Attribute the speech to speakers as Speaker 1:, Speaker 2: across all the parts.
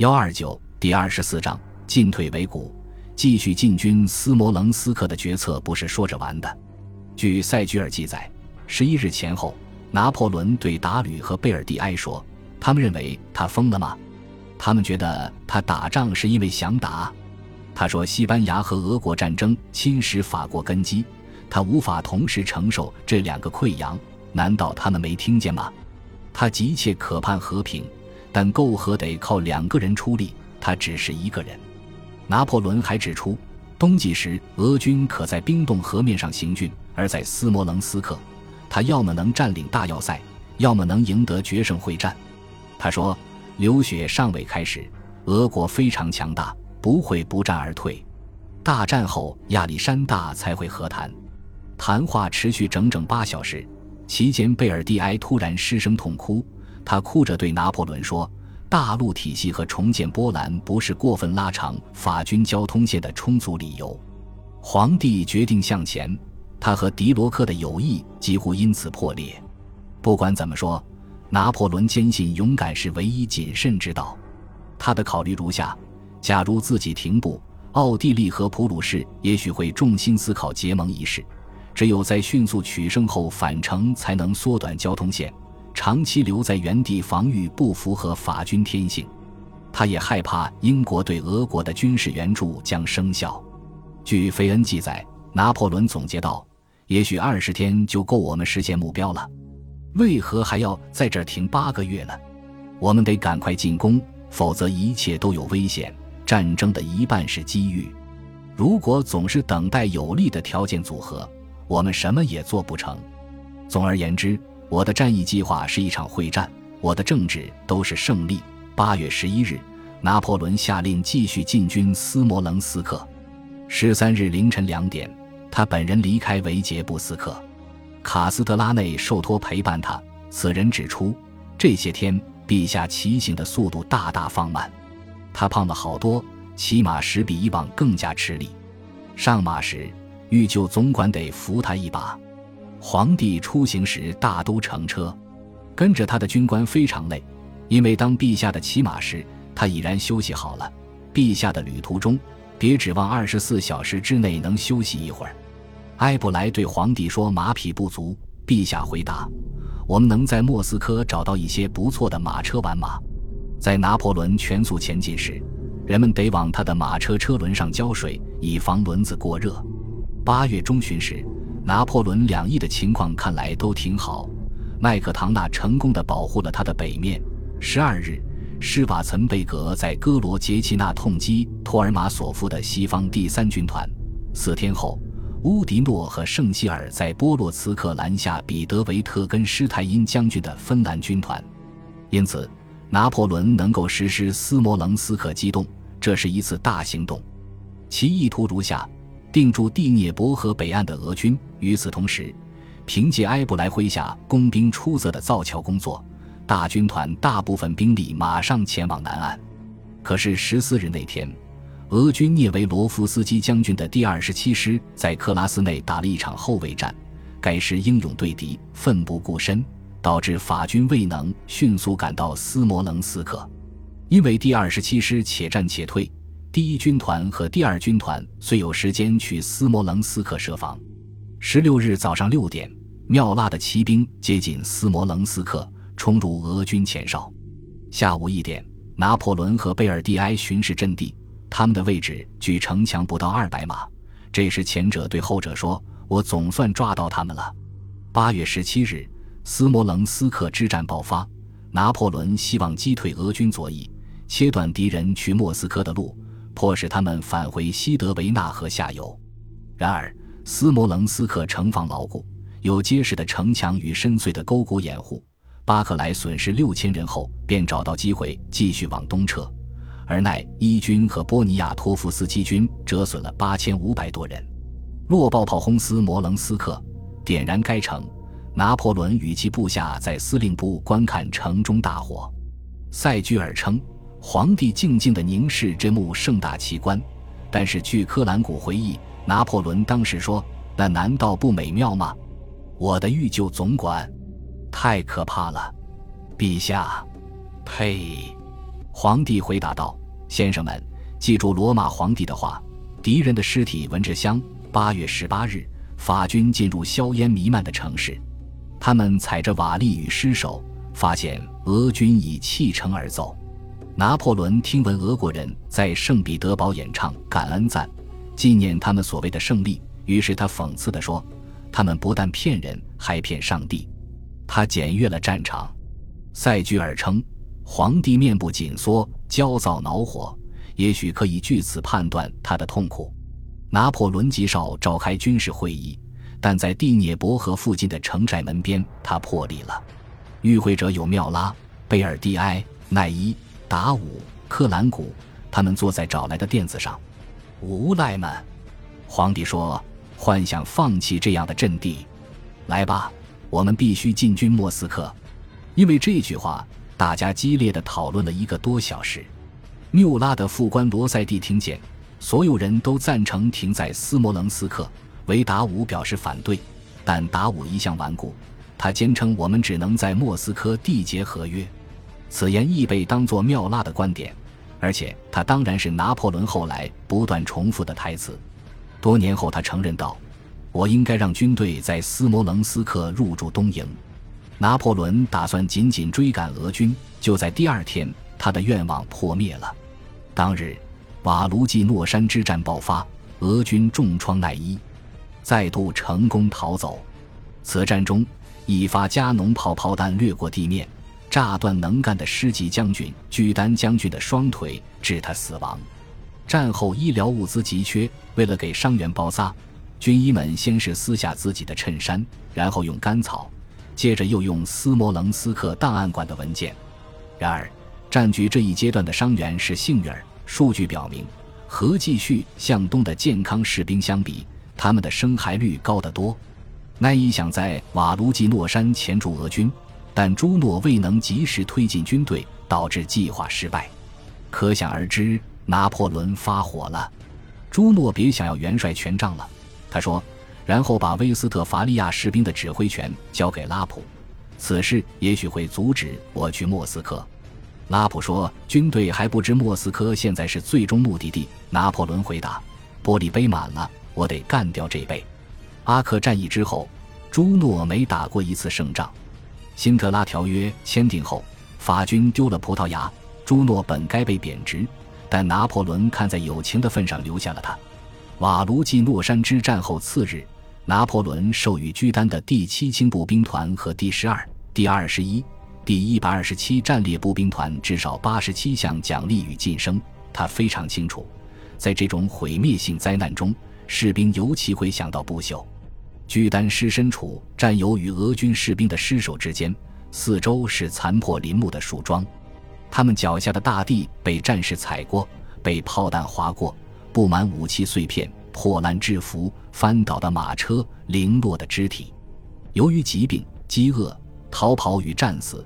Speaker 1: 幺二九第二十四章进退维谷，继续进军斯摩棱斯克的决策不是说着玩的。据塞居尔记载，十一日前后，拿破仑对达吕和贝尔蒂埃说：“他们认为他疯了吗？他们觉得他打仗是因为想打。”他说：“西班牙和俄国战争侵蚀法国根基，他无法同时承受这两个溃疡。难道他们没听见吗？”他急切渴盼和平，但媾和得靠两个人出力，他只是一个人。拿破仑还指出，冬季时俄军可在冰冻河面上行军，而在斯摩棱斯克，他要么能占领大要塞，要么能赢得决胜会战。他说：“流血尚未开始，俄国非常强大，不会不战而退。大战后亚历山大才会和谈。”谈话持续整整八小时。期间，贝尔蒂埃突然失声痛哭。他哭着对拿破仑说：“大陆体系和重建波兰不是过分拉长法军交通线的充足理由。”皇帝决定向前，他和迪罗克的友谊几乎因此破裂。不管怎么说，拿破仑坚信勇敢是唯一谨慎之道。他的考虑如下：假如自己停步，奥地利和普鲁士也许会重新思考结盟一事。只有在迅速取胜后返程，才能缩短交通线。长期留在原地防御不符合法军天性。他也害怕英国对俄国的军事援助将生效。据费恩记载，拿破仑总结道：“也许二十天就够我们实现目标了，为何还要在这儿停八个月呢？我们得赶快进攻，否则一切都有危险。战争的一半是机遇，如果总是等待有利的条件组合。”我们什么也做不成。总而言之，我的战役计划是一场会战，我的政治都是胜利。八月十一日，拿破仑下令继续进军斯摩棱斯克。十三日凌晨两点，他本人离开维杰布斯克，卡斯特拉内受托陪伴他。此人指出，这些天陛下骑行的速度大大放慢，他胖了好多，骑马时比以往更加吃力。上马时。欲救总管得扶他一把。皇帝出行时大都乘车，跟着他的军官非常累，因为当陛下的骑马时，他已然休息好了。陛下的旅途中，别指望二十四小时之内能休息一会儿。埃布莱对皇帝说：“马匹不足。”陛下回答：“我们能在莫斯科找到一些不错的马车玩马。”在拿破仑全速前进时，人们得往他的马车车轮上浇水，以防轮子过热。八月中旬时，拿破仑两翼的情况看来都挺好。麦克唐纳成功的保护了他的北面。十二日，施瓦岑贝格在戈罗杰奇纳痛击托尔马索夫的西方第三军团。四天后，乌迪诺和圣希尔在波洛茨克拦下彼得维特根施泰因将军的芬兰军团。因此，拿破仑能够实施斯摩棱斯克机动，这是一次大行动。其意图如下。定住第聂伯河北岸的俄军。与此同时，凭借埃布莱麾下工兵出色的造桥工作，大军团大部分兵力马上前往南岸。可是十四日那天，俄军聂维罗夫斯基将军的第二十七师在克拉斯内打了一场后卫战，该师英勇对敌，奋不顾身，导致法军未能迅速赶到斯摩棱斯克。因为第二十七师且战且退。第一军团和第二军团虽有时间去斯摩棱斯克设防，十六日早上六点，缪拉的骑兵接近斯摩棱斯克，冲入俄军前哨。下午一点，拿破仑和贝尔蒂埃巡视阵地，他们的位置距城墙不到二百码。这时，前者对后者说：“我总算抓到他们了。”八月十七日，斯摩棱斯克之战爆发，拿破仑希望击退俄军左翼，切断敌人去莫斯科的路。迫使他们返回西德维纳河下游。然而，斯摩棱斯克城防牢固，有结实的城墙与深邃的沟谷掩护。巴克莱损失六千人后，便找到机会继续往东撤，而奈伊军和波尼亚托夫斯基军折损了八千五百多人。落爆炮轰斯摩棱斯克，点燃该城。拿破仑与其部下在司令部观看城中大火。塞居尔称。皇帝静静地凝视这幕盛大奇观，但是据科兰古回忆，拿破仑当时说：“那难道不美妙吗？我的御救总管，太可怕了，陛下，呸！”皇帝回答道：“先生们，记住罗马皇帝的话，敌人的尸体闻着香。八月十八日，法军进入硝烟弥漫的城市，他们踩着瓦砾与尸首，发现俄军已弃城而走。拿破仑听闻俄国人在圣彼得堡演唱感恩赞，纪念他们所谓的胜利，于是他讽刺地说：‘他们不但骗人，还骗上帝。’他检阅了战场。塞居尔称。”皇帝面部紧缩，焦躁恼火，也许可以据此判断他的痛苦。拿破仑极少召开军事会议，但在蒂涅伯河附近的城寨门边，他破例了。与会者有缪拉、贝尔蒂埃、奈伊、达武、克兰古，他们坐在找来的垫子上。无赖们，皇帝说：“幻想放弃这样的阵地，来吧，我们必须进军莫斯科。”因为这句话。大家激烈的讨论了一个多小时。缪拉的副官罗塞蒂听见，所有人都赞成停在斯摩棱斯克，维达武表示反对。但达武一向顽固，他坚称我们只能在莫斯科缔结合约。此言亦被当作缪拉的观点，而且他当然是拿破仑后来不断重复的台词。多年后，他承认道：“我应该让军队在斯摩棱斯克入驻东营。”拿破仑打算紧紧追赶俄军，就在第二天，他的愿望破灭了。当日，瓦卢季诺山之战爆发，俄军重创奈伊，再度成功逃走。此战中，一发加农炮炮弹掠过地面，炸断能干的师级将军居丹将军的双腿，致他死亡。战后医疗物资急缺，为了给伤员包扎，军医们先是撕下自己的衬衫，然后用干草。接着又用斯摩棱斯克档案馆的文件。然而，占据这一阶段的伤员是幸运儿。数据表明，和继续向东的健康士兵相比，他们的生孩率高得多。奈伊想在瓦卢基诺山钳住俄军，但朱诺未能及时推进军队，导致计划失败。可想而知，拿破仑发火了。朱诺别想要元帅权杖了，他说。然后把威斯特伐利亚士兵的指挥权交给拉普，此事也许会阻止我去莫斯科。拉普说：“军队还不知莫斯科现在是最终目的地。”拿破仑回答：“玻璃杯满了，我得干掉这杯。”阿克战役之后，朱诺没打过一次胜仗。辛特拉条约签订后，法军丢了葡萄牙，朱诺本该被贬值，但拿破仑看在友情的份上留下了他。瓦卢季诺山之战后次日。拿破仑授予居丹的第七轻步兵团和第十二、第二十一、第一百二十七战列步兵团至少八十七项奖励与晋升。他非常清楚，在这种毁灭性灾难中，士兵尤其会想到不朽。居丹师身处战友与俄军士兵的尸首之间，四周是残破林木的树桩，他们脚下的大地被战士踩过，被炮弹划过，布满武器碎片。破烂制服、翻倒的马车、零落的肢体，由于疾病、饥饿、逃跑与战死，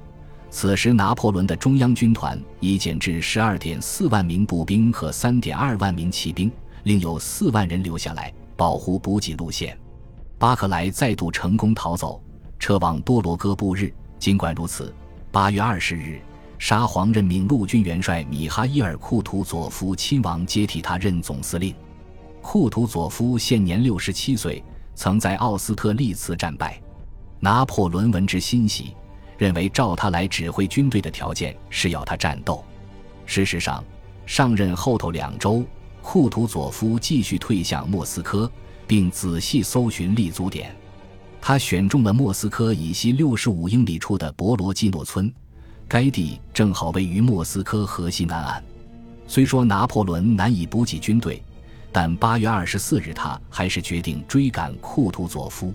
Speaker 1: 此时拿破仑的中央军团已减至十二点四万名步兵和三点二万名骑兵，另有四万人留下来保护补给路线。巴克莱再度成功逃走，撤往多罗戈布日。尽管如此，八月二十日，沙皇任命陆军元帅米哈伊尔·库图佐夫亲王接替他任总司令。库图佐夫现年六十七岁，曾在奥斯特利茨战败。拿破仑闻之欣喜，认为召他来指挥军队的条件是要他战斗。事实上，上任后头两周，库图佐夫继续退向莫斯科，并仔细搜寻立足点。他选中了莫斯科以西六十五英里处的博罗基诺村，该地正好位于莫斯科河西南岸。虽说拿破仑难以补给军队。但八月二十四日，他还是决定追赶库图佐夫。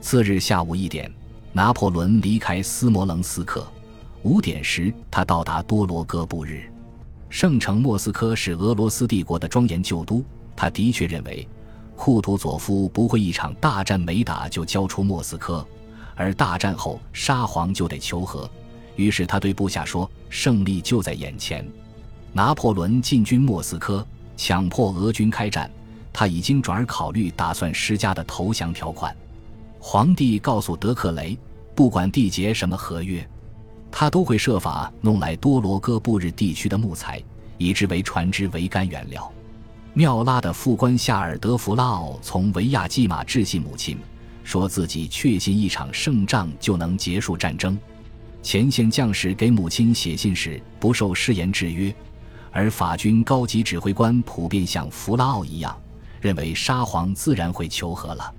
Speaker 1: 次日下午一点，拿破仑离开斯摩棱斯克。五点时，他到达多罗戈布日。圣城莫斯科是俄罗斯帝国的庄严旧都。他的确认为，库图佐夫不会一场大战没打就交出莫斯科，而大战后沙皇就得求和。于是他对部下说：“胜利就在眼前。”拿破仑进军莫斯科。强迫俄军开战，他已经转而考虑打算施加的投降条款。皇帝告诉德克雷，不管缔结什么合约，他都会设法弄来多罗戈布日地区的木材，以之为船只桅杆原料。缪拉的副官夏尔德弗拉奥从维亚基马致信母亲，说自己确信一场胜仗就能结束战争。前线将士给母亲写信时不受誓言制约，而法军高级指挥官普遍像弗拉奥一样，认为沙皇自然会求和了。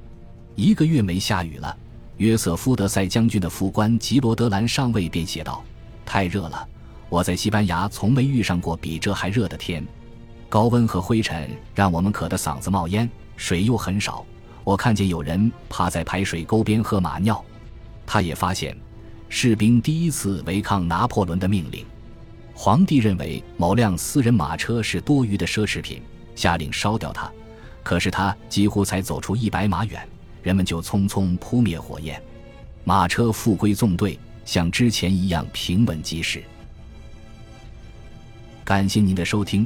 Speaker 1: 一个月没下雨了，约瑟夫·德塞将军的副官吉罗德兰上尉便写道：“太热了，我在西班牙从没遇上过比这还热的天。”高温和灰尘让我们渴得嗓子冒烟，水又很少。我看见有人趴在排水沟边喝马尿。他也发现，士兵第一次违抗拿破仑的命令。皇帝认为某辆私人马车是多余的奢侈品，下令烧掉它。可是他几乎才走出一百码远，人们就匆匆扑灭火焰，马车复归纵队，像之前一样平稳及时。感谢您的收听。